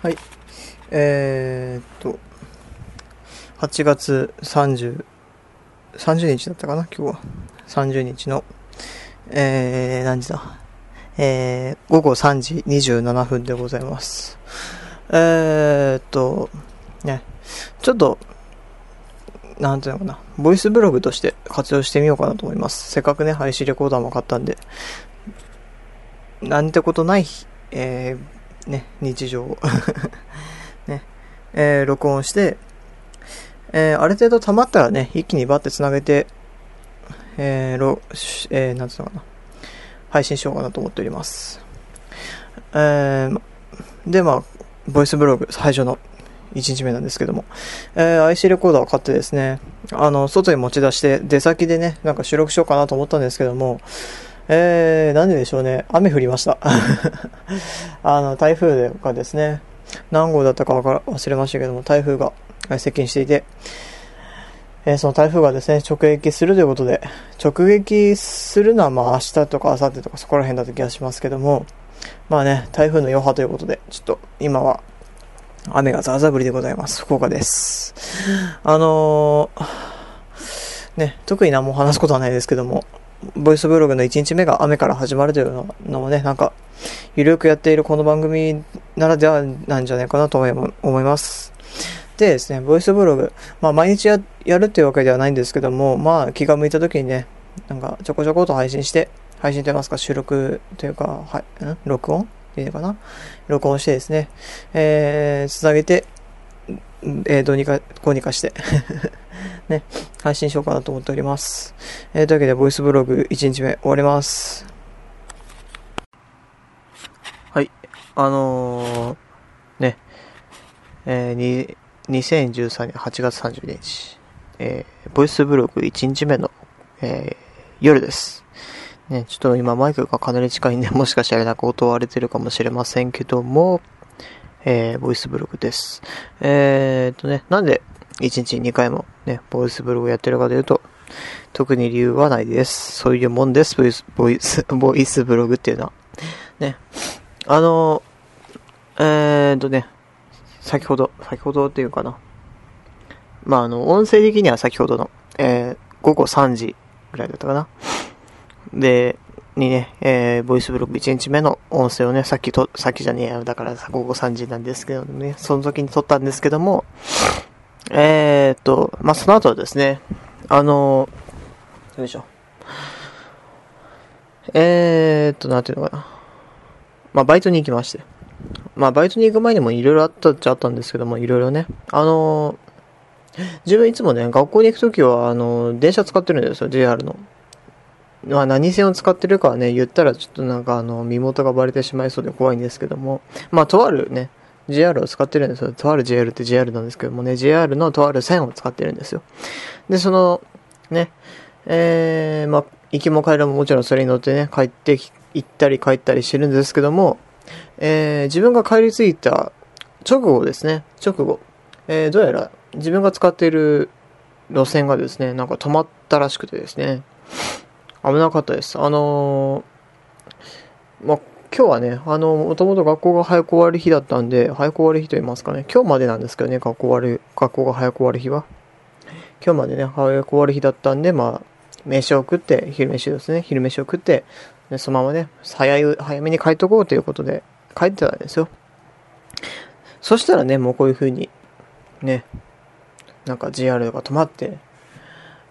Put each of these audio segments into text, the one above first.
はい。えー、っと、8月30、30日だったかな、今日は。30日の、えー、何時だ？えー、午後3時27分でございます。えーっと、ね、ちょっと、なんていうのかな、ボイスブログとして活用してみようかなと思います。せっかくね、配信レコーダーも買ったんで、なんてことない、えー、ね、日常を。ね、えー、録音して、えー、ある程度溜まったらね、一気にバッて繋げて、えー、ろ、えー、なんつうのかな、配信しようかなと思っております。えー、で、まあ、ボイスブログ最初の1日目なんですけども、えー、IC レコーダーを買ってですね、あの、外に持ち出して、出先でね、なんか収録しようかなと思ったんですけども、えー、なんででしょうね、雨降りました。あの、台風がですね、何号だったかわから忘れましたけども、台風が接近していて、えーその台風がですね、直撃するということで、直撃するのはまあ明日とか明後日とかそこら辺だった気がしますけども、まあね、台風の余波ということで、ちょっと今は雨がザーザー降りでございます。福岡です。あのーね、特に何も話すことはないですけども、ボイスブログの1日目が雨から始まるというのもね、なんか、ゆるくやっているこの番組ならではなんじゃないかなと思います。でですね、ボイスブログ、まあ毎日やるっていうわけではないんですけども、まあ気が向いた時にね、なんかちょこちょこと配信して、配信と言いますか収録というか、はい、ん？録音？っていうのかな？録音してですね、えー、つなげて、えー、どうにか、こうにかして、ね、配信しようかなと思っております。えー、というわけで、ボイスブログ1日目終わります。はい、あのー、ね、えー、に、2013年8月30日、えー、ボイスブログ1日目の、えー、夜です。ね、ちょっと今マイクがかなり近いんで、もしかしたらなんか音割れてるかもしれませんけども、えー、ボイスブログです。えー、っとね、なんで1日2回もね、ボイスブログやってるかというと、特に理由はないです。そういうもんです、ボイス、ボイス、ボイスブログっていうのは。ね。あの、えー、っとね、先ほど、先ほどっていうかな。まあ、あの、音声的には先ほどの、えー、午後3時ぐらいだったかな。で、にね、えー、ボイスブログ1日目の音声をね、さっきと、さっきじゃねえや、だからさ午後3時なんですけどね、その時に撮ったんですけども、えーっと、まあ、その後はですね、あのよいしょ。えーっと、なんていうのかな。まあ、バイトに行きまして。まあ、バイトに行く前にもいろいろあったっちゃあったんですけども、いろいろね。あの自分いつもね、学校に行くときは、あの電車使ってるんですよ、JR の。まあ何線を使ってるかはね、言ったらちょっとなんかあの、身元がバレてしまいそうで怖いんですけども、まあとあるね、JR を使ってるんですよ。とある JR って JR なんですけどもね、JR のとある線を使ってるんですよ。で、その、ね、えー、まあ、行きも帰りももちろんそれに乗ってね、帰って、行ったり帰ったりしてるんですけども、えー、自分が帰り着いた直後ですね、直後、えー、どうやら自分が使っている路線がですね、なんか止まったらしくてですね、危なかったです。あのーまあ、今日はね、あの、もともと学校が早く終わる日だったんで、早く終わる日と言いますかね、今日までなんですけどね、学校終わる、学校が早く終わる日は。今日までね、早く終わる日だったんで、まあ、飯を食って、昼飯ですね、昼飯を食って、でそのままね、早い、早めに帰っとこうということで、帰ってたんですよ。そしたらね、もうこういう風に、ね、なんか JR が止まって、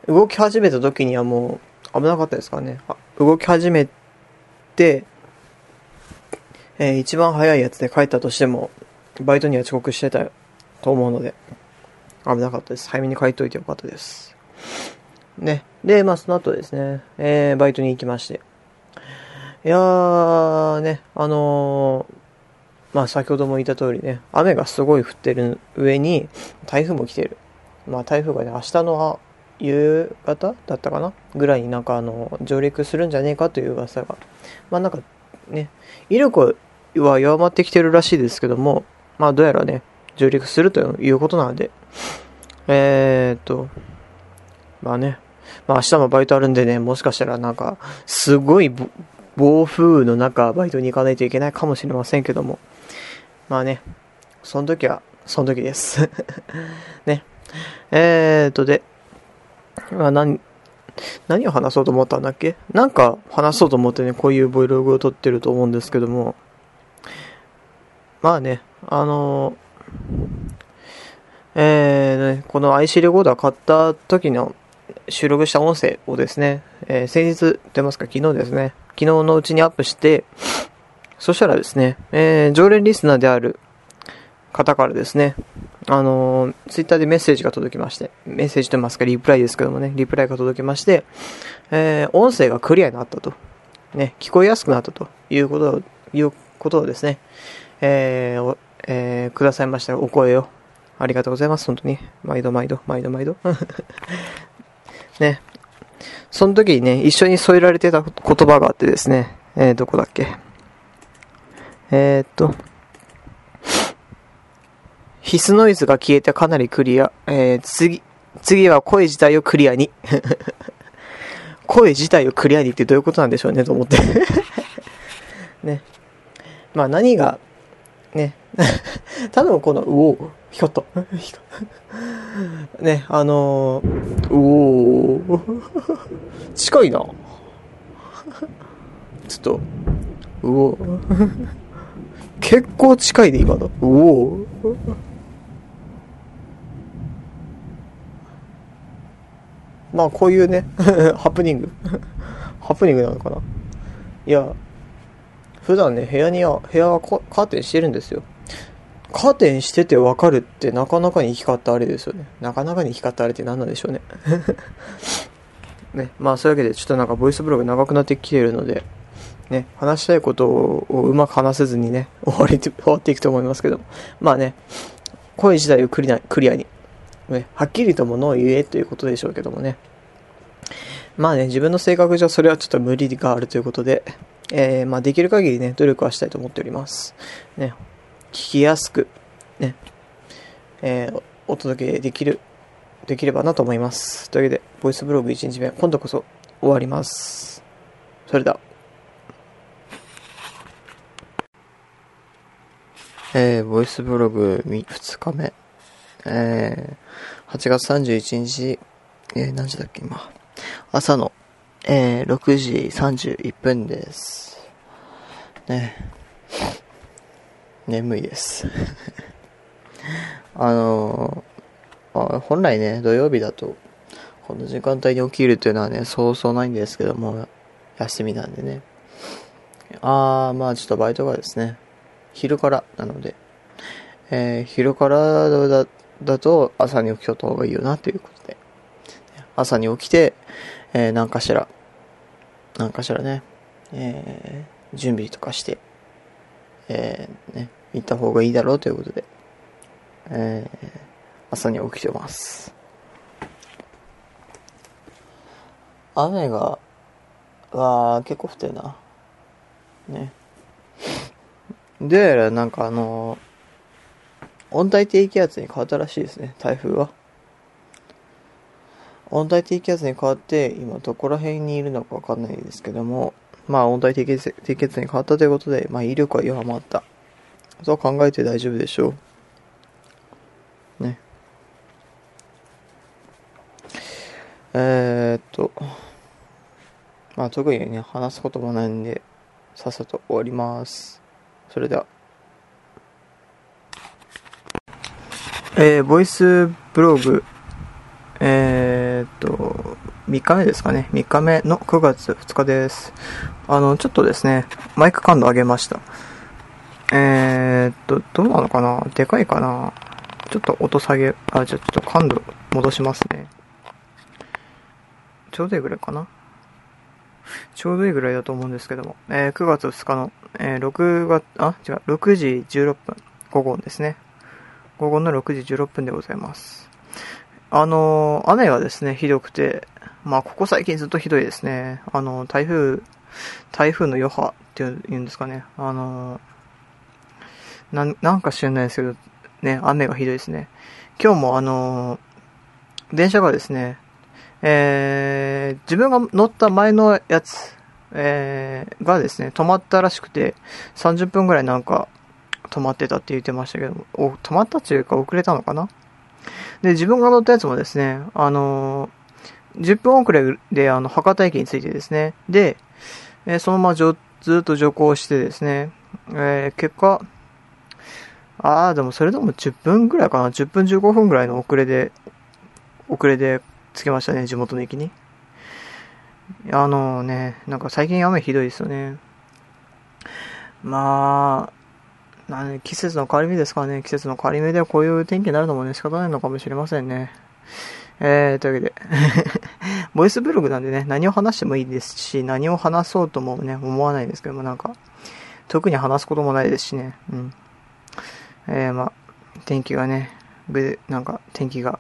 動き始めた時にはもう危なかったですからね。動き始めて、えー一番早いやつで帰ったとしても、バイトには遅刻してたと思うので、危なかったです。早めに帰っといてよかったです。ね。で、まあその後ですね、えーバイトに行きまして。いやー、ね、あのーまあ先ほども言った通りね、雨がすごい降ってる上に、台風も来てる。まあ台風がね、明日の夕方だったかな？ぐらいになんかあの、上陸するんじゃねえかという噂が。まあなんかね、威力は弱まってきてるらしいですけども、まあどうやらね、上陸するということなので、えーっと、まあね、まあ明日もバイトあるんでね、もしかしたらなんか、すごい暴風雨の中、バイトに行かないといけないかもしれませんけども、まあね、その時は、その時です。ね。えーと、で、まあ、何、何を話そうと思ったんだっけ？なんか話そうと思ってね、こういう Vlog を撮ってると思うんですけども、まあね、あのえーね、この IC レコーダー買った時の収録した音声をですね、えー先日と言いますか？昨日ですね、昨日のうちにアップして、そしたらですね、えー常連リスナーである方からですね、あのー、ツイッターでメッセージが届きまして、メッセージと言いますか、リプライですけどもね、リプライが届きまして、えー音声がクリアになったと、ね、聞こえやすくなったということを、いうことをですね、えーえーくださいましたお声を。ありがとうございます、本当に。毎度毎度、毎度毎度。ね。その時にね、一緒に添えられてた言葉があってですね、えー、どこだっけ？えー、っと、必須ノイズが消えてかなりクリア。えー、次、次は声自体をクリアに。声自体をクリアにってどういうことなんでしょうね、と思って。ね。まあ何が、ね。多分この、うおー光った。光ったね、あのー、うおー近いな。ちょっと、うおー結構近いで今の。うおーまあこういうね、ハプニング。ハプニングなのかな。いや、普段ね、部屋には、部屋はカーテンしてるんですよ。カーテンしててわかるってなかなかに光ったあれですよね。なかなかに光ったあれって何なんでしょうね。ね、まあそういうわけでちょっとなんかボイスブログ長くなってきているので、ね、話したいことをうまく話せずにね、終わり、終わっていくと思いますけど、まあね、声自体をクリアクリアに、ね、はっきりとものを言えということでしょうけどもね。まあね、自分の性格上それはちょっと無理があるということで、えー、まあできる限りね、努力はしたいと思っております。ね、聞きやすく、ね、えーお届けできる、できればなと思います。というわけで、ボイスブログ1日目、今度こそ終わります。それでは。えー、ボイスブログ2日目。えー、8月31日、えー、何時だっけ、今。朝の、えー、6時31分です。ね。眠いです。あのーあ本来ね、土曜日だと、この時間帯に起きるというのはね、そうそうないんですけども、休みなんでね。あー、まあちょっとバイトがですね、昼からなので、えー昼からだだと朝に起きとった方がいいよなということで、朝に起きて、えー、何かしら、何かしらね、えー準備とかして、えーね、行った方がいいだろうということで、えー朝に起きてます。雨が、わー、結構降ってるな。ね。で、なんかあの温帯低気圧に変わったらしいですね、台風は。温帯低気圧に変わって、今どこら辺にいるのかわかんないですけども、まあ温帯低気圧低気圧に変わったということで、まあ威力は弱まった。そう考えて大丈夫でしょう。ね。えー、っと、まあ特にね、話すこともないんで、さっさと終わります。それでは。えー、ボイスブログ、えー、っと、3日目ですかね。3日目の9月2日です。あの、ちょっとですね、マイク感度上げました。えー、っと、どうなのかなでかいかなちょっと音下げ、あ、じゃちょっと感度戻しますね。ちょうどいいぐらいかなちょうどいいぐらいだと思うんですけども、えー9月2日の、えー6月、あ、違う、6時16分、午後ですね。午後の6時16分でございます。あの雨がですね、ひどくて、まあ、ここ最近ずっとひどいですね。あの台風、台風の余波っていうんですかね。あのなん、なんか知らないですけど、ね、雨がひどいですね。今日もあの電車がですね、えー、自分が乗った前のやつ、えー、がですね、止まったらしくて、30分ぐらいなんか、止まってたって言ってましたけども、お止まったっていうか遅れたのかな？で、自分が乗ったやつもですね、あのー、10分遅れで、あの、博多駅に着いてですね、で、えー、そのままずっと徐行してですね、えー、結果、ああ、でもそれでも10分ぐらいかな？10分15分ぐらいの遅れで、遅れで着きましたね、地元の駅に。あのね、なんか最近雨ひどいですよね。まあ、な季節の変わり目ですからね、季節の変わり目ではこういう天気になるのもね、仕方ないのかもしれませんね。えー、というわけで ボイスブログなんでね、何を話してもいいですし、何を話そうともね、思わないですけども、なんか、特に話すこともないですしね、うん。えー、まあ、天気がね、なんか、天気が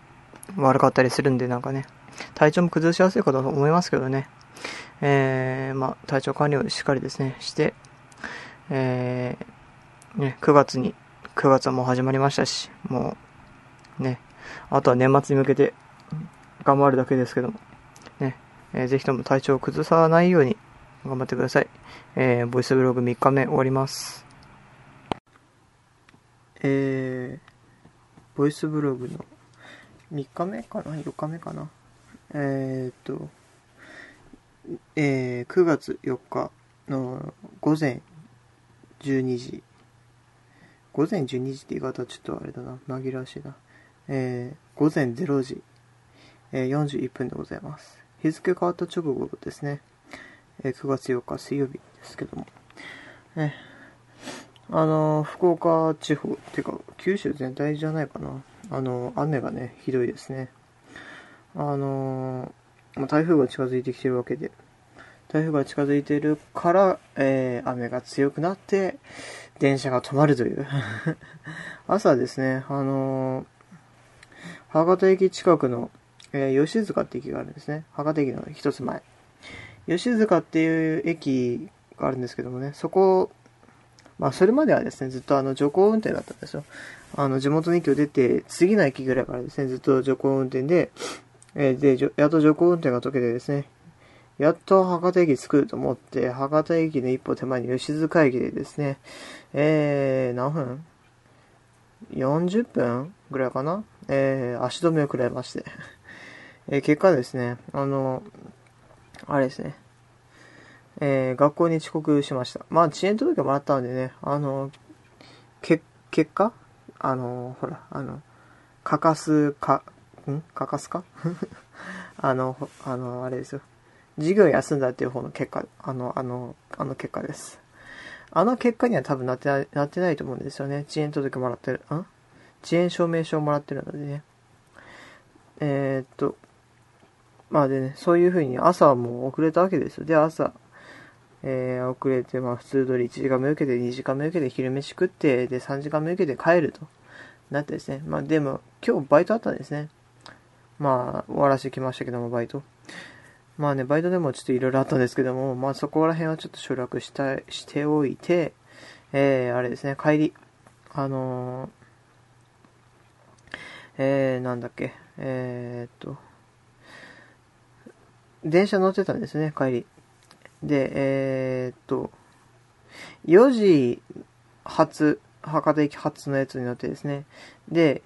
悪かったりするんで、なんかね、体調も崩しやすいかと思いますけどね、えー、まあ、体調管理をしっかりですね、して、えー、ね、9月に、9月はもう始まりましたし、もう、ね、あとは年末に向けて頑張るだけですけども、ね、えー、ぜひとも体調を崩さないように頑張ってください。えー、ボイスブログ3日目終わります。えー、ボイスブログの3日目かな ?4 日目かな？えー、っと、えー、9月4日の午前12時。午前12時って言い方はちょっとあれだな。紛らわしいな。えー、午前0時、えー、41分でございます。日付変わった直後ですね。えー、9月4日水曜日ですけども。えあのー、福岡地方、っていうか、九州全体じゃないかな。あのー、雨がね、ひどいですね。あのー、まあ、台風が近づいてきてるわけで、台風が近づいてるから、えー、雨が強くなって、電車が止まるという 朝ですね、あのー、博多駅近くの、えー、吉塚って駅があるんですね。博多駅の一つ前。吉塚っていう駅があるんですけどもね、そこ、まあそれまではですね、ずっとあの徐行運転だったんですよ。あの地元の駅を出て、次の駅ぐらいからですね、ずっと徐行運転で、えー、で、やっと徐行運転が解けてですね、やっと博多駅着くと思って、博多駅の一歩手前に吉塚駅でですね、えー、何分 ?40 分ぐらいかな？えー、足止めを食らいまして。えー、結果ですね、あの、あれですね、えー、学校に遅刻しました。まあ、遅延届もらったんでね、あの、け、結果？あの、ほら、あの、かかすか、ん？かかすか？あの、あの、あれですよ。授業休んだっていう方の結果、あの、あの、あの結果です。あの結果には多分なってない、なってないと思うんですよね。遅延届もらってる、ん？遅延証明書をもらってるのでね。えー、っと、まあでね、そういう風に朝はもう遅れたわけですよ。で、朝、えー、遅れて、まあ普通通り1時間目受けて、2時間目受けて、昼飯食って、で、3時間目受けて帰ると。なってですね。まあでも、今日バイトあったんですね。まあ、終わらせてきましたけども、バイト。まあね、バイトでもちょっといろいろあったんですけども、まあそこら辺はちょっと省略したしておいて、えー、あれですね、帰り、あのー、えー、なんだっけ、えー、っと、電車乗ってたんですね、帰り。で、えー、っと、4時発、博多駅発のやつに乗ってですね。で、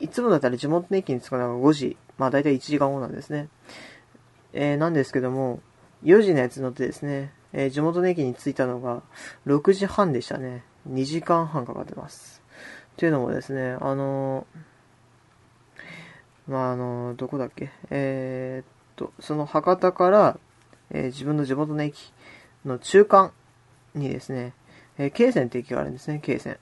いつもだったら地元の駅に着くのが5時、まあ大体1時間後なんですね。えー、なんですけども、4時のやつ乗ってですね、えー、地元の駅に着いたのが6時半でしたね。2時間半かかってます。というのもですね、あのー、まあ、あのー、どこだっけ？え、っと、その博多から、え自分の地元の駅の中間にですね、え京線って駅があるんですね、京線。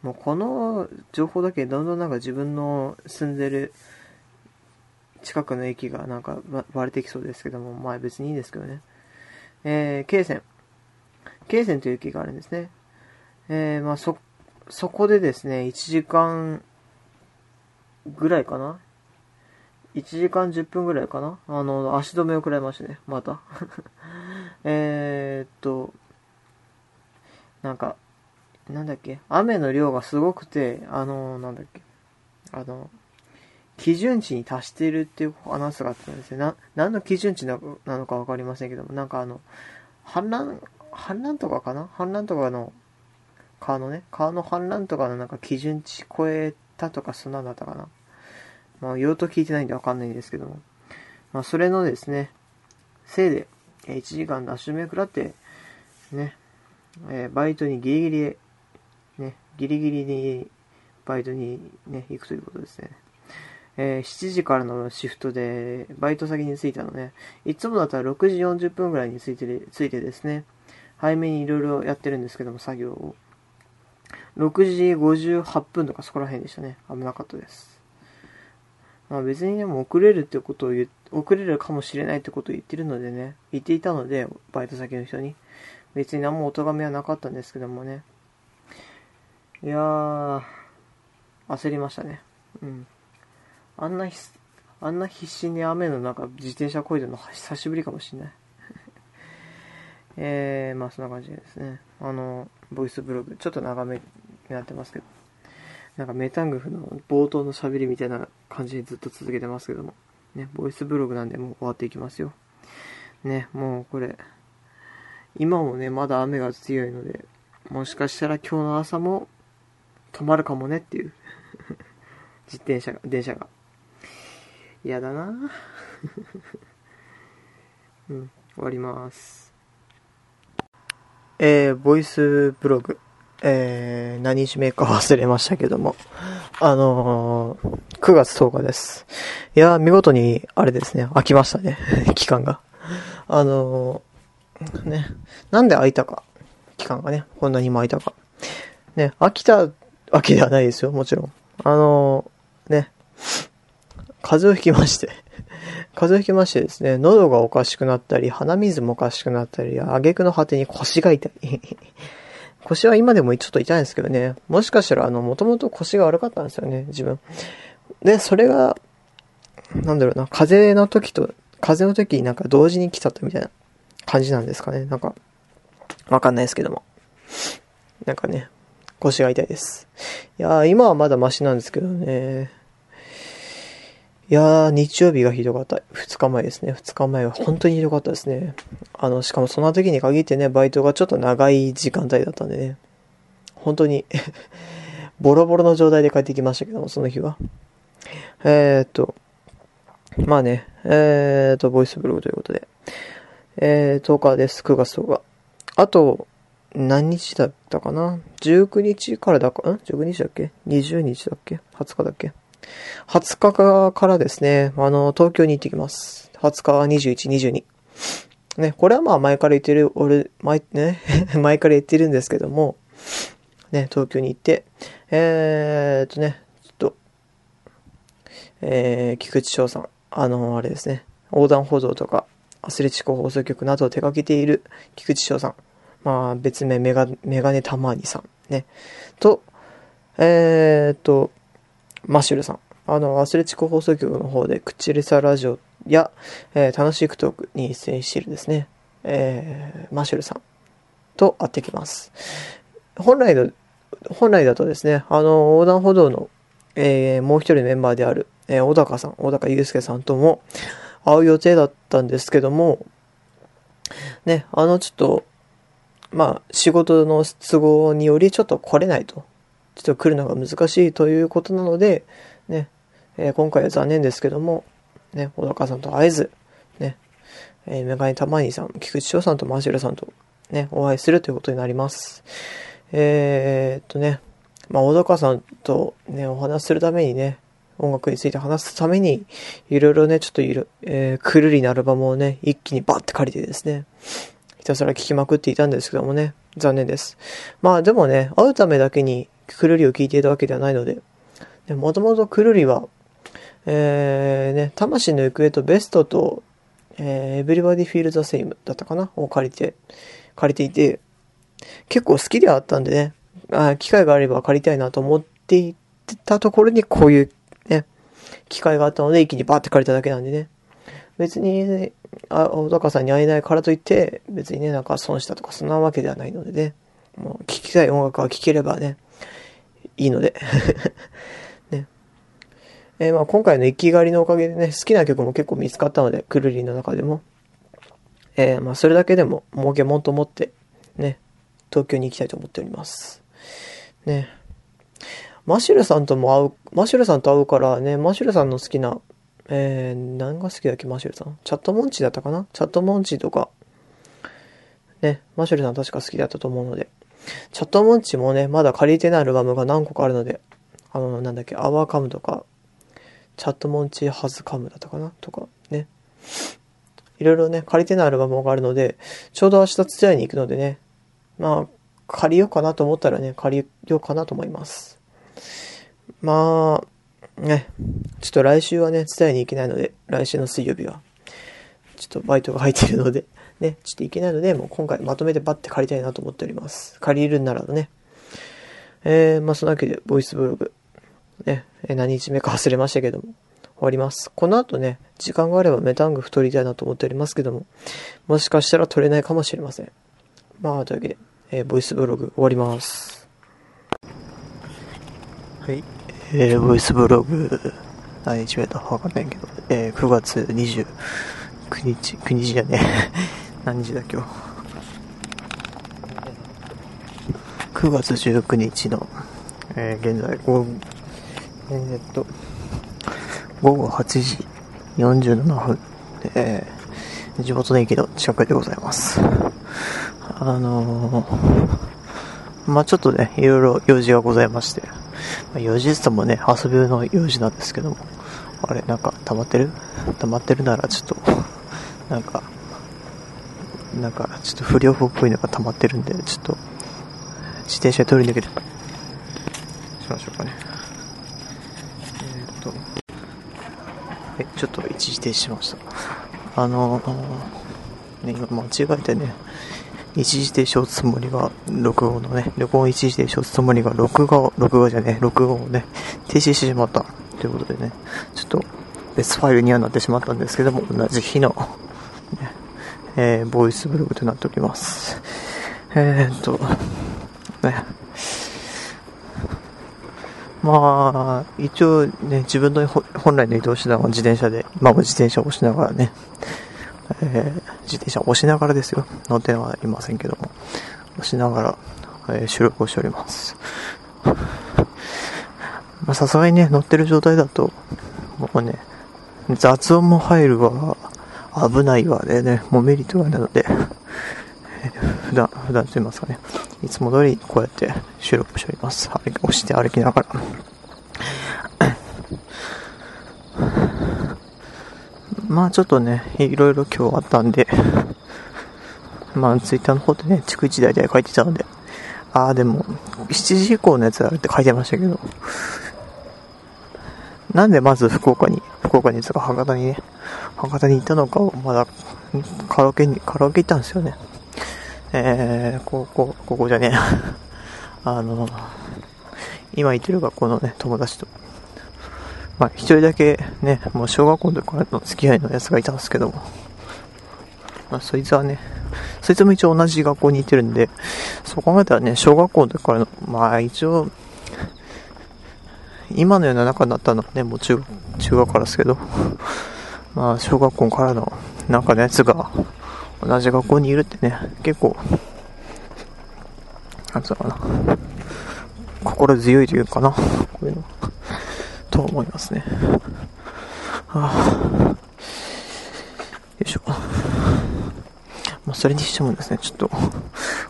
もうこの情報だけどんどんなんか自分の住んでる近くの駅がなんか割れてきそうですけども、まあ別にいいですけどね。えー、京線。京線という駅があるんですね。えー、まあそ、そこでですね、1時間ぐらいかな ?1 時間10分ぐらいかなあの、足止めを食らいましたね、また。えっと、なんか、なんだっけ、雨の量がすごくて、あの、なんだっけ、あの、基準値に達しているっていうアナウンスがあったんですよ。な、何の基準値なのかわかりませんけども、なんかあの、氾濫、氾濫とかかな？氾濫とかの川のね、川の氾濫とかのなんか基準値超えたとかそんなんだったかな？まあ、用途聞いてないんでわかんないんですけども。まあ、それのですね、せいで、1時間ダッシュ目食らって、ね、えー、バイトにギリギリ、ね、ギリギリにバイトにね、行くということですね。えー、7時からのシフトで、バイト先に着いたのね、いつもだったら6時40分ぐらいに着いて、着いてですね、早めにいろいろやってるんですけども、作業を。6時58分とかそこら辺でしたね。危なかったです。まあ別にでも遅れるってことを言、遅れるかもしれないってことを言ってるのでね、言っていたので、バイト先の人に。別に何もお咎めはなかったんですけどもね。いやー、焦りましたね。うん。あんなひ、あんな必死に雨の中自転車こいでるの久しぶりかもしんない。えー、まあそんな感じですね。あの、ボイスブログ、ちょっと長めになってますけど。なんかメタングフの冒頭の喋りみたいな感じでずっと続けてますけども。ね、ボイスブログなんでもう終わっていきますよ。ね、もうこれ、今もね、まだ雨が強いので、もしかしたら今日の朝も止まるかもねっていう 自転車が、電車が。嫌だな うん、終わります。えー、ボイスブログ。えー、何日目か忘れましたけども。あのー、9月10日です。いやー見事に、あれですね、飽きましたね。期間が。あのー、ね、なんで空いたか。期間がね、こんなにも空いたか。ね、飽きたわけではないですよ、もちろん。あのー、ね、風邪をひきまして 風邪をひきましてですね、喉がおかしくなったり、鼻水もおかしくなったり、挙句の果てに腰が痛い 腰は今でもちょっと痛いんですけどね、もしかしたらあの、もともと腰が悪かったんですよね、自分。で、それが、なんだろうな、風邪の時と、風邪の時になんか同時に来ちゃったみたいな感じなんですかね、なんか、わかんないですけども。なんかね、腰が痛いです。いやー、今はまだマシなんですけどね。いやー、日曜日がひどかった。二日前ですね。二日前は本当にひどかったですね。あの、しかもその時に限ってね、バイトがちょっと長い時間帯だったんでね。本当に ボロボロの状態で帰ってきましたけども、その日は。えー、っと、まあね、えー、っと、ボイスブログということで。えー、10日です。9月10日。あと、何日だったかな ?19 日からだか、ん ?19 日だっけ ?20 日だっけ ?20 日だっけ？20日からですね、あの、東京に行ってきます。20日、21、22。ね、これはまあ前から言ってる、俺、前、ね、前から言ってるんですけども、ね、東京に行って、えーっとね、ちょっと、えー、菊池翔さん、あの、あれですね、横断歩道とか、アスレチック放送局などを手掛けている菊池翔さん、まあ別名メガ、メガネたまにさん、ね、と、えーっと、マッシュルさん。あの、アスレチック放送局の方で、口レサラジオや、えー、楽しいクトークに出演しているですね、えー、マッシュルさんと会ってきます。本来の、本来だとですね、あの、横断歩道の、えー、もう一人のメンバーである、えー、小高さん、小高祐介さんとも会う予定だったんですけども、ね、あの、ちょっと、まあ、仕事の都合によりちょっと来れないと。ちょっと来るのが難しいということなので、ね、えー、今回は残念ですけども、ね、小高さんと会えず、ね、えー、メガネたまにさん、菊池翔さんとマシュルさんと、ね、お会いするということになります。えー、っとね、まあ、小高さんとね、お話するためにね、音楽について話すために、いろいろね、ちょっといる、えー、くるりなアルバムをね、一気にバッて借りてですね、ひたすら聴きまくっていたんですけどもね、残念です。まあでもね、会うためだけにくるりを聞いていたわけではないので、もともとくるりは、えー、ね、魂の行方とベストと、えー、Everybody Feel the Same だったかな？を借りて、借りていて、結構好きではあったんでね、あ機会があれば借りたいなと思っていたところにこういうね、機会があったので一気にバーって借りただけなんでね。別に、ね、あ、小高さんに会えないからといって、別にね、なんか損したとかそんなわけではないのでね。もう聴きたい音楽は聴ければね、いいので ね。えー、まあ今回の行きがりのおかげでね、好きな曲も結構見つかったので、クルリンの中でも。えー、まあそれだけでも儲けもんと思って、ね、東京に行きたいと思っております。ね。マシュルさんとも会う、マシュルさんと会うからね、マシュルさんの好きな、えー、何が好きだっけ、マシュルさん？チャットモンチーだったかな？チャットモンチーとか、ね、マシュルさん確か好きだったと思うので、チャットモンチもね、まだ借りてないアルバムが何個かあるので、あの、なんだっけ、アワーカムとか、チャットモンチハズカムだったかなとか、ね。いろいろね、借りてないアルバムがあるので、ちょうど明日ツアーに行くのでね、まあ、借りようかなと思ったらね、借りようかなと思います。まあ、ね、ちょっと来週はね、伝えに行けないので、来週の水曜日は、ちょっとバイトが入っているので、ね、ちょっと行けないので、もう今回まとめてバッて借りたいなと思っております。借りるならね。えー、まあそのわけで、ボイスブログ、ね、何日目か忘れましたけども、終わります。この後ね、時間があればメタング太りたいなと思っておりますけども、もしかしたら取れないかもしれません。まあ、というわけで、えー、ボイスブログ終わります。はい。えー、ボイスブログ、何日目だわかんないけど、えー、9月29日、9日じゃね何日だ今日？9月19日の、えー、現在午後、えー、っと、午後8時47分、えー、地元の駅の近くでございます。あのー、まあ、ちょっとね、いろいろ用事がございまして、まあ、用事ってもね、遊びの用事なんですけども、あれ、なんか溜まってる？溜まってるならちょっと、なんか、なんか、ちょっと不良っぽいのが溜まってるんで、ちょっと、自転車取り抜けて、しましょうかね。えー、っと、え、ちょっと一時停止しました。あのー、ね、今間違えてね、一時停止を打つつもりが、録音のね、録音一時停止を打つつもりが、録画を、録画じゃね、録音をね、停止してしまった。ということでね、ちょっと別ファイルにはなってしまったんですけども、同じ日の、ね、えー、ボイスブログとなっております。えー、っと、ね、まあ、一応ね、自分の本来の移動手段は自転車で、今も自転車を押しながらね、えー、自転車を押しながらですよ。乗ってはいませんけども、押しながら、えー、収録をしております。ま、さすがにね、乗ってる状態だと、もうね、雑音も入るわ、危ないわでね、もうメリットがないので、普段、普段と言いますかね、いつも通りこうやって収録しております。押して歩きながら。まあちょっとね、いろいろ今日あったんで、まあツイッターの方でね、逐一大体書いてたので、ああ、でも、7時以降のやつあるって書いてましたけど、なんでまず福岡に、福岡につか博多にね、博多に行ったのかをまだカラオケに、カラオケ行ったんですよね。えー、ここ、ここじゃねえ。あの、今行ってる学校のね、友達とまあ、一人だけね、もう小学校の時からの付き合いのやつがいたんですけども、まあ、そいつはね、そいつも一応同じ学校に行ってるんで、そう考えたらね、小学校の時からの、まあ一応、今のような仲になったのはね、もう中中学からですけど、まあ小学校からの中のやつが同じ学校にいるってね、結構、なんつうのかな、心強いというかな、こういうの。と思いますね。はあ、よいしょ。まあ、それにしてもですね、ちょっと、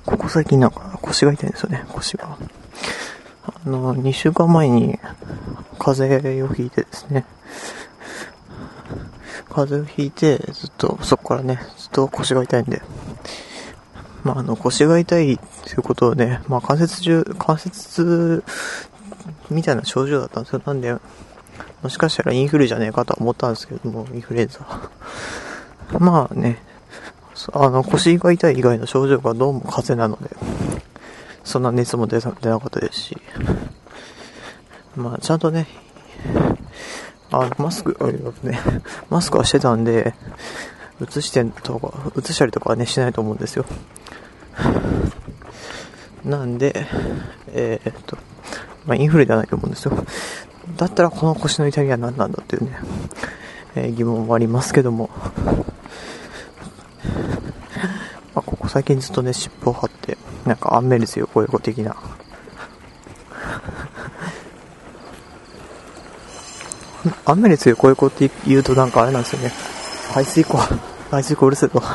ここ最近なんか腰が痛いんですよね、腰が。あの、2週間前に風邪をひいてですね、風邪をひいて、ずっと、そこからね、ずっと腰が痛いんで、まあ、あの、腰が痛いということをね、まあ、関節中、関節痛みたいな症状だったんですよ。なんで、もしかしたらインフルじゃねえかと思ったんですけども、インフルエンザ。まあね、あの、腰が痛い以外の症状がどうも風邪なので、そんな熱も出なかったですし、まあ、ちゃんとね、あ、マスク、ね、マスクはしてたんで、映してんとか、映したりとかはね、しないと思うんですよ。なんで、えー、っと、まあ、インフルではないと思うんですよ。だったらこの腰の痛みは何なんだっていうね、えー、疑問もありますけども、まあ、ここ最近ずっとね、湿布を貼って、なんかアンメルセヨ親子的な、雨に強いこういう子って言うとなんかあれなんですよね。排水溝、排水溝うるせえと。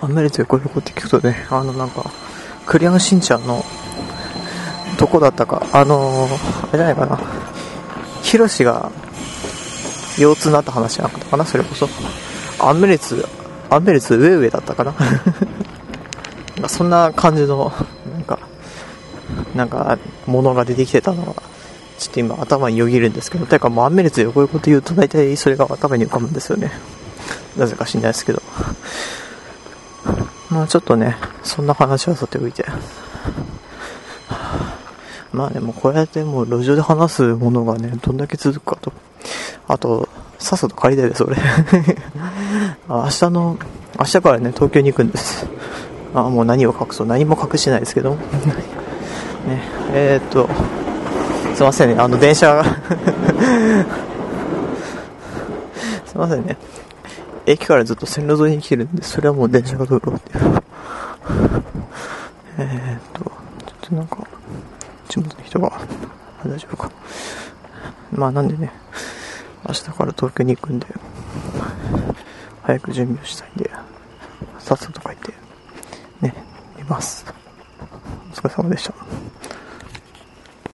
雨に強いこういう子って聞くとね、あのなんか、クリアンしんちゃんの、どこだったか、あのー、あれじゃないかな。ヒロシが、腰痛になった話じゃなかったかな、それこそ。アンメレツ、アンメレツ上上だったかな。そんな感じの、なんか、なんか、ものが出てきてたのが、ちょっと今頭によぎるんですけど、てかもうアンメレツでこういこと言うと大体それが頭に浮かぶんですよね。なぜか知んないですけど。まあちょっとね、そんな話はさておいて。まあでもこうやってもう路上で話すものがね、どんだけ続くかと。あと、さっさと帰りたいです、俺。明日の、明日からね、東京に行くんです。あ、もう何を隠そう。何も隠してないですけど。ね、えー、っと、すいませんね、あの電車が すいませんね。駅からずっと線路沿いに来てるんで、それはもう電車が通るっていう。えっと、ちょっとなんか、地元の人が、大丈夫か。まあなんでね、明日から東京に行くんで、早く準備をしたいんで、さっさと帰って、ね、見ます。お疲れ様でした。